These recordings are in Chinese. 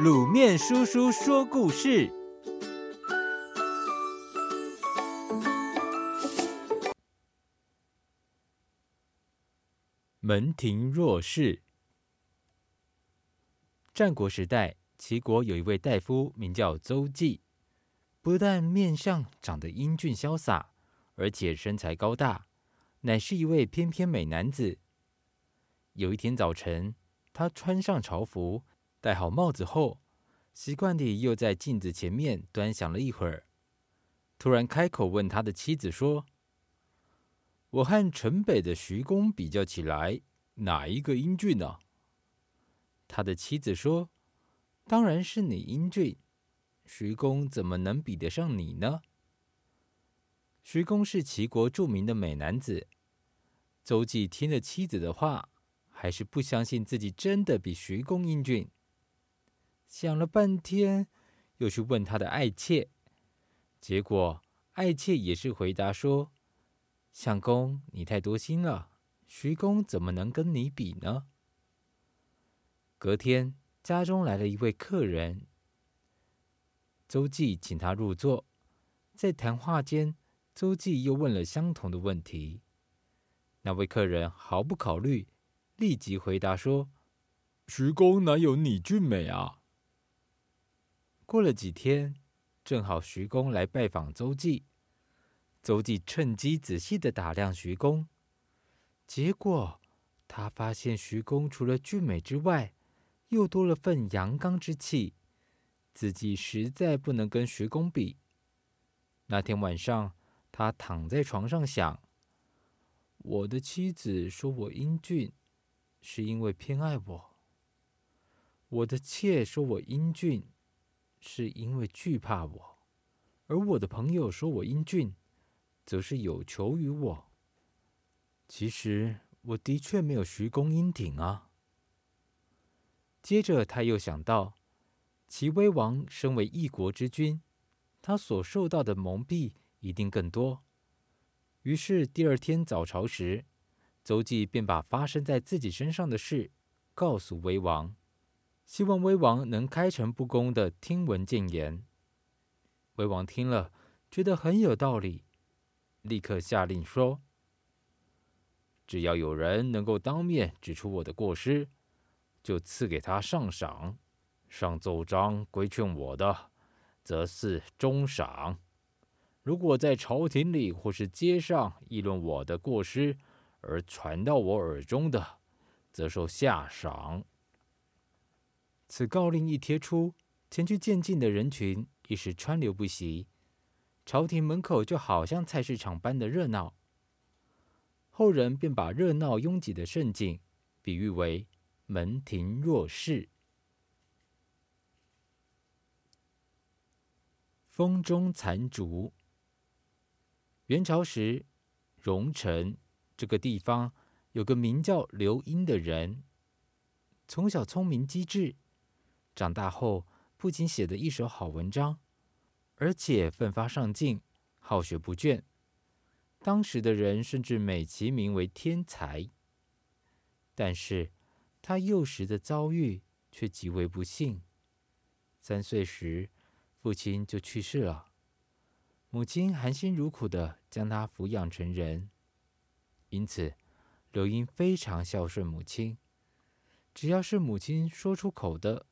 卤面叔叔说故事：门庭若市。战国时代，齐国有一位大夫，名叫邹忌，不但面相长得英俊潇洒，而且身材高大，乃是一位翩翩美男子。有一天早晨，他穿上朝服，戴好帽子后，习惯地又在镜子前面端详了一会儿，突然开口问他的妻子说：“我和城北的徐公比较起来，哪一个英俊呢？”他的妻子说：“当然是你英俊，徐公怎么能比得上你呢？”徐公是齐国著名的美男子。邹忌听了妻子的话，还是不相信自己真的比徐公英俊。想了半天，又去问他的爱妾，结果爱妾也是回答说：“相公，你太多心了，徐公怎么能跟你比呢？”隔天，家中来了一位客人，邹忌请他入座。在谈话间，邹忌又问了相同的问题。那位客人毫不考虑，立即回答说：“徐公哪有你俊美啊？”过了几天，正好徐公来拜访邹忌，邹忌趁机仔细地打量徐公，结果他发现徐公除了俊美之外，又多了份阳刚之气，自己实在不能跟徐公比。那天晚上，他躺在床上想：我的妻子说我英俊，是因为偏爱我；我的妾说我英俊，是因为惧怕我；而我的朋友说我英俊，则是有求于我。其实我的确没有徐公英挺啊。接着，他又想到，齐威王身为一国之君，他所受到的蒙蔽一定更多。于是，第二天早朝时，邹忌便把发生在自己身上的事告诉威王，希望威王能开诚布公的听闻谏言。威王听了，觉得很有道理，立刻下令说：“只要有人能够当面指出我的过失。”就赐给他上赏，上奏章规劝我的，则赐中赏；如果在朝廷里或是街上议论我的过失，而传到我耳中的，则受下赏。此告令一贴出，前去见觐的人群一时川流不息，朝廷门口就好像菜市场般的热闹。后人便把热闹拥挤的盛景，比喻为。门庭若市。风中残烛。元朝时，荣城这个地方有个名叫刘英的人，从小聪明机智，长大后不仅写得一手好文章，而且奋发上进，好学不倦。当时的人甚至美其名为天才。但是，他幼时的遭遇却极为不幸。三岁时，父亲就去世了，母亲含辛茹苦地将他抚养成人。因此，刘英非常孝顺母亲。只要是母亲说出口的，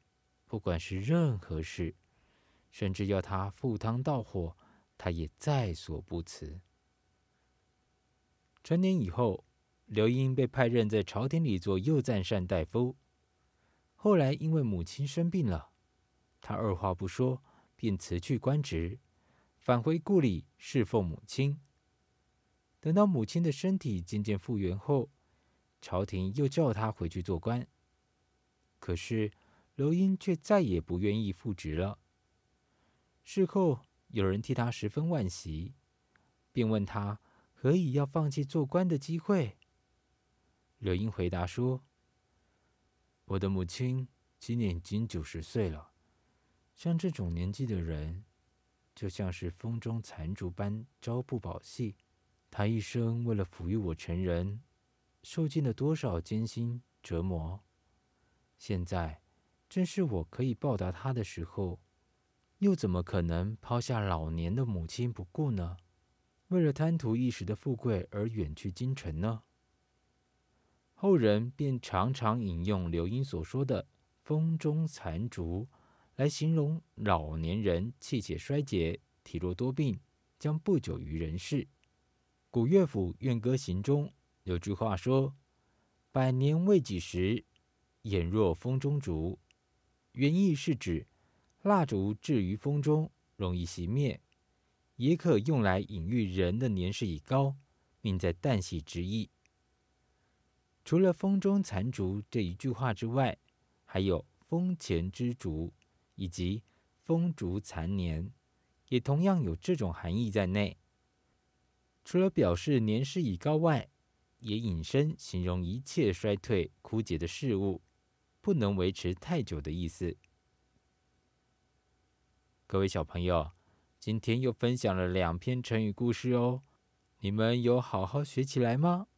不管是任何事，甚至要他赴汤蹈火，他也在所不辞。成年以后，刘英被派任在朝廷里做右赞善大夫。后来因为母亲生病了，他二话不说便辞去官职，返回故里侍奉母亲。等到母亲的身体渐渐复原后，朝廷又叫他回去做官。可是刘英却再也不愿意复职了。事后有人替他十分惋惜，便问他何以要放弃做官的机会。刘英回答说：“我的母亲今年已经九十岁了，像这种年纪的人，就像是风中残烛般朝不保夕。她一生为了抚育我成人，受尽了多少艰辛折磨。现在正是我可以报答他的时候，又怎么可能抛下老年的母亲不顾呢？为了贪图一时的富贵而远去京城呢？后人便常常引用刘英所说的“风中残烛”来形容老年人气血衰竭、体弱多病，将不久于人世。古乐府《怨歌行》中有句话说：“百年未几时，眼若风中烛。”原意是指蜡烛置于风中容易熄灭，也可用来隐喻人的年事已高，命在旦夕之意。除了“风中残烛”这一句话之外，还有“风前之烛”以及“风烛残年”，也同样有这种含义在内。除了表示年事已高外，也引申形容一切衰退、枯竭的事物，不能维持太久的意思。各位小朋友，今天又分享了两篇成语故事哦，你们有好好学起来吗？